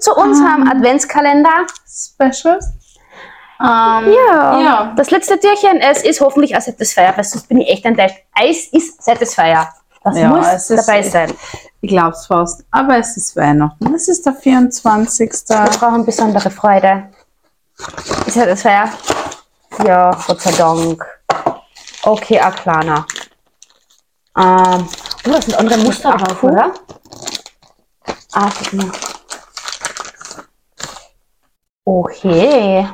zu unserem Adventskalender. Special. Ähm, Ja. ja. Das letzte Türchen, es ist hoffentlich ein Satisfier, weil sonst bin ich echt enttäuscht. Eis ist Satisfier. Das Ja, muss ist- dabei sein. Ich glaub's fast. Aber es ist Weihnachten. Es ist der 24. Wir brauchen besondere Freude. Ist Satisfier? Ja, Gott sei Dank. Okay, kleiner. Ähm, oh, da sind andere Muster drauf, oder? Ah, guck mal. Okay.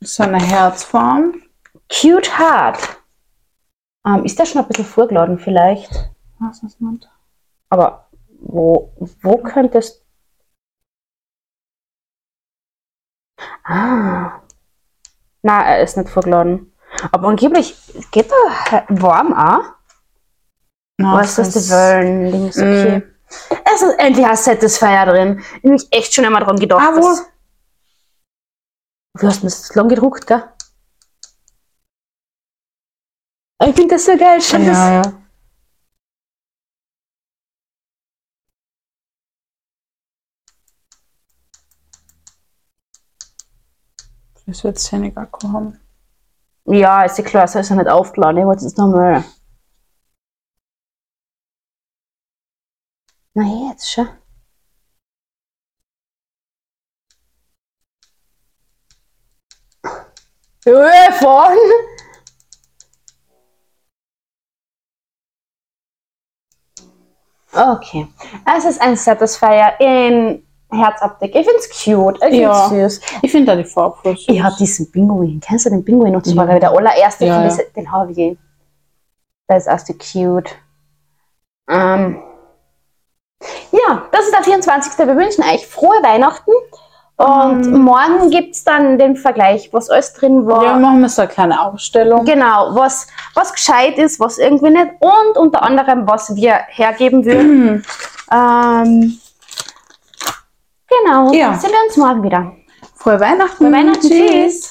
So eine Herzform. Cute Heart. Ähm, ist der schon ein bisschen vorgeladen vielleicht? Was ist das? Aber wo, wo könntest... Ah. Na, er ist nicht vorgeladen. Aber angeblich geht er warm auch. Na, Was ist das, die Wellen links? Okay. Es ist endlich ein Satisfier drin. Ich habe mich echt schon einmal dran gedacht. Ah, wo? Du hast mir das lang gedruckt, gell? Ich finde das so geil. Das. Ja, ja. Das wird wenig Akku haben. Ja, ist ja klar, es ist ja nicht aufgeladen. Ich wollte es nochmal. Na jetzt schon. Höhe von. Okay. Es ist ein Satisfier in Herzabdeck. Ich finde es cute. Ich finde Ja. süß. Ich finde da die Farbe voll süß. Ich habe diesen Pinguin. Kennst du den Pinguin? Und das war Ja. der allererste Ja, ja. den habe ich. Der ist erst cute. Ähm. Ja, das ist der 24. Wir wünschen euch frohe Weihnachten. Und Mhm. morgen gibt es dann den Vergleich, was alles drin war. Ja, machen wir so eine kleine Ausstellung. Genau, was, was gescheit ist, was irgendwie nicht. Und unter anderem, was wir hergeben würden. ähm, genau, Ja. dann sehen wir uns morgen wieder. Frohe Weihnachten. Frohe Weihnachten, tschüss.